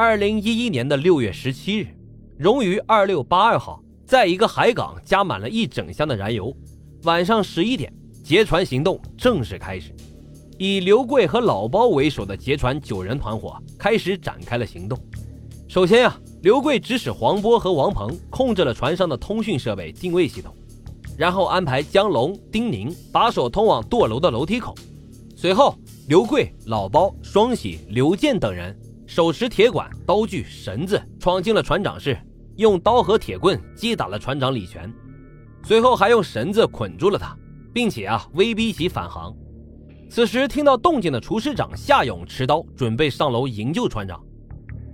二零一一年的六月十七日，荣于二六八二号在一个海港加满了一整箱的燃油。晚上十一点，劫船行动正式开始。以刘贵和老包为首的劫船九人团伙开始展开了行动。首先呀，刘贵指使黄波和王鹏控制了船上的通讯设备、定位系统，然后安排江龙、丁宁把守通往舵楼的楼梯口。随后，刘贵、老包、双喜、刘健等人。手持铁管、刀具、绳子，闯进了船长室，用刀和铁棍击打了船长李全，随后还用绳子捆住了他，并且啊威逼其返航。此时听到动静的厨师长夏勇持刀准备上楼营救船长，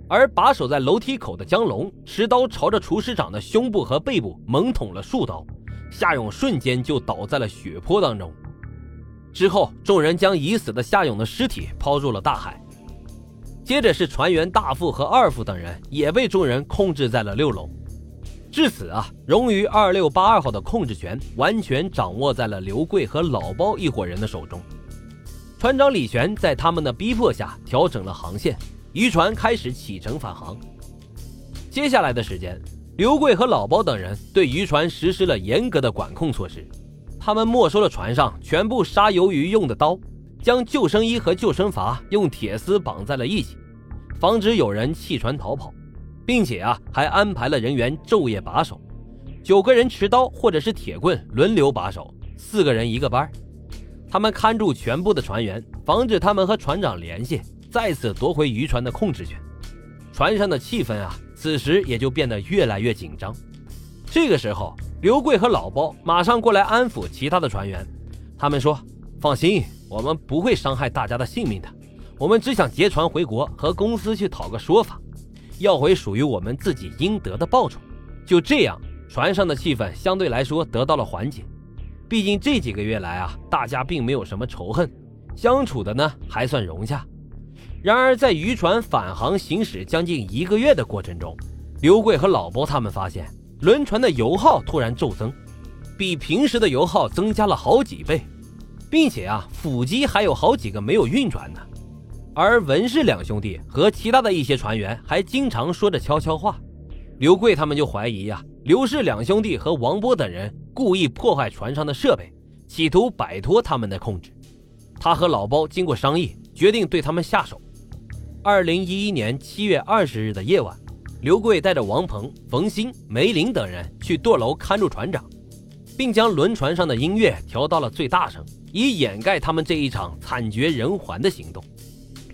而把守在楼梯口的江龙持刀朝着厨师长的胸部和背部猛捅了数刀，夏勇瞬间就倒在了血泊当中。之后，众人将已死的夏勇的尸体抛入了大海。接着是船员大副和二副等人也被众人控制在了六楼。至此啊，荣于二六八二号的控制权完全掌握在了刘贵和老包一伙人的手中。船长李玄在他们的逼迫下调整了航线，渔船开始启程返航。接下来的时间，刘贵和老包等人对渔船实施了严格的管控措施，他们没收了船上全部杀鱿鱼用的刀。将救生衣和救生筏用铁丝绑在了一起，防止有人弃船逃跑，并且啊，还安排了人员昼夜把守，九个人持刀或者是铁棍轮流把守，四个人一个班他们看住全部的船员，防止他们和船长联系，再次夺回渔船的控制权。船上的气氛啊，此时也就变得越来越紧张。这个时候，刘贵和老包马上过来安抚其他的船员，他们说：“放心。”我们不会伤害大家的性命的，我们只想劫船回国，和公司去讨个说法，要回属于我们自己应得的报酬。就这样，船上的气氛相对来说得到了缓解。毕竟这几个月来啊，大家并没有什么仇恨，相处的呢还算融洽。然而，在渔船返航行驶将近一个月的过程中，刘贵和老伯他们发现轮船的油耗突然骤增，比平时的油耗增加了好几倍。并且啊，辅机还有好几个没有运转呢，而文氏两兄弟和其他的一些船员还经常说着悄悄话。刘贵他们就怀疑呀，刘氏两兄弟和王波等人故意破坏船上的设备，企图摆脱他们的控制。他和老包经过商议，决定对他们下手。二零一一年七月二十日的夜晚，刘贵带着王鹏、冯鑫、梅林等人去舵楼看住船长，并将轮船上的音乐调到了最大声。以掩盖他们这一场惨绝人寰的行动，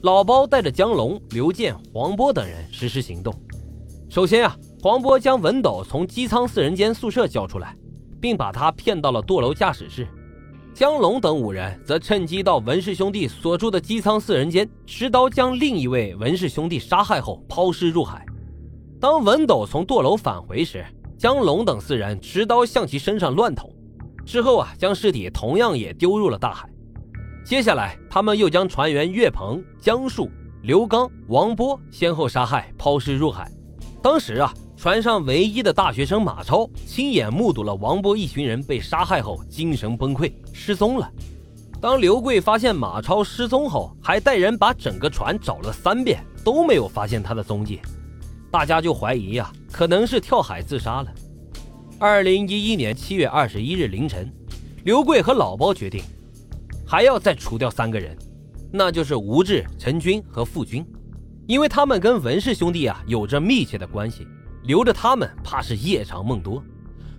老包带着江龙、刘健、黄波等人实施行动。首先啊，黄波将文斗从机舱四人间宿舍叫出来，并把他骗到了舵楼驾驶室。江龙等五人则趁机到文氏兄弟所住的机舱四人间，持刀将另一位文氏兄弟杀害后抛尸入海。当文斗从舵楼返回时，江龙等四人持刀向其身上乱捅。之后啊，将尸体同样也丢入了大海。接下来，他们又将船员岳鹏、江树、刘刚、王波先后杀害，抛尸入海。当时啊，船上唯一的大学生马超亲眼目睹了王波一群人被杀害后，精神崩溃失踪了。当刘贵发现马超失踪后，还带人把整个船找了三遍，都没有发现他的踪迹，大家就怀疑呀，可能是跳海自杀了。二零一一年七月二十一日凌晨，刘贵和老包决定，还要再除掉三个人，那就是吴志、陈军和傅军，因为他们跟文氏兄弟啊有着密切的关系，留着他们怕是夜长梦多。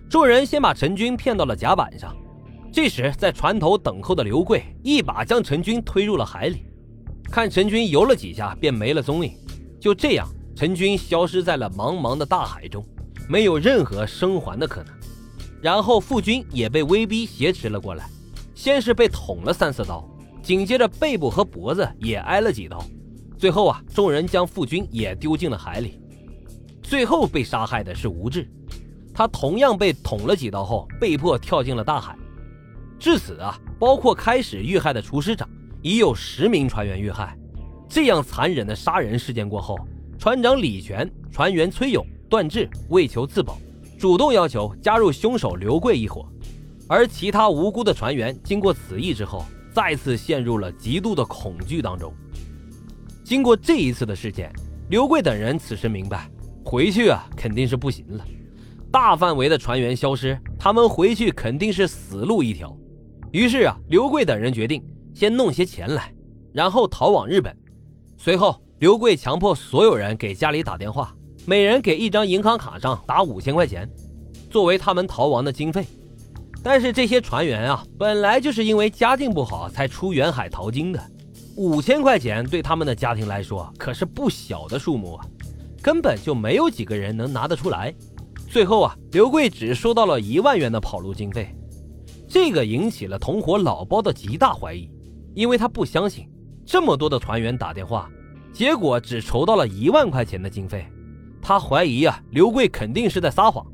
众人先把陈军骗到了甲板上，这时在船头等候的刘贵一把将陈军推入了海里，看陈军游了几下便没了踪影，就这样，陈军消失在了茫茫的大海中。没有任何生还的可能。然后傅军也被威逼挟持了过来，先是被捅了三四刀，紧接着背部和脖子也挨了几刀。最后啊，众人将傅军也丢进了海里。最后被杀害的是吴志，他同样被捅了几刀后，被迫跳进了大海。至此啊，包括开始遇害的厨师长，已有十名船员遇害。这样残忍的杀人事件过后，船长李全、船员崔勇。段志为求自保，主动要求加入凶手刘贵一伙，而其他无辜的船员经过此役之后，再次陷入了极度的恐惧当中。经过这一次的事件，刘贵等人此时明白，回去啊肯定是不行了。大范围的船员消失，他们回去肯定是死路一条。于是啊，刘贵等人决定先弄些钱来，然后逃往日本。随后，刘贵强迫所有人给家里打电话，每人给一张银行卡上打五千块钱，作为他们逃亡的经费。但是这些船员啊，本来就是因为家境不好才出远海淘金的，五千块钱对他们的家庭来说可是不小的数目啊，根本就没有几个人能拿得出来。最后啊，刘贵只收到了一万元的跑路经费，这个引起了同伙老包的极大怀疑，因为他不相信这么多的船员打电话，结果只筹到了一万块钱的经费，他怀疑啊，刘贵肯定是在撒谎。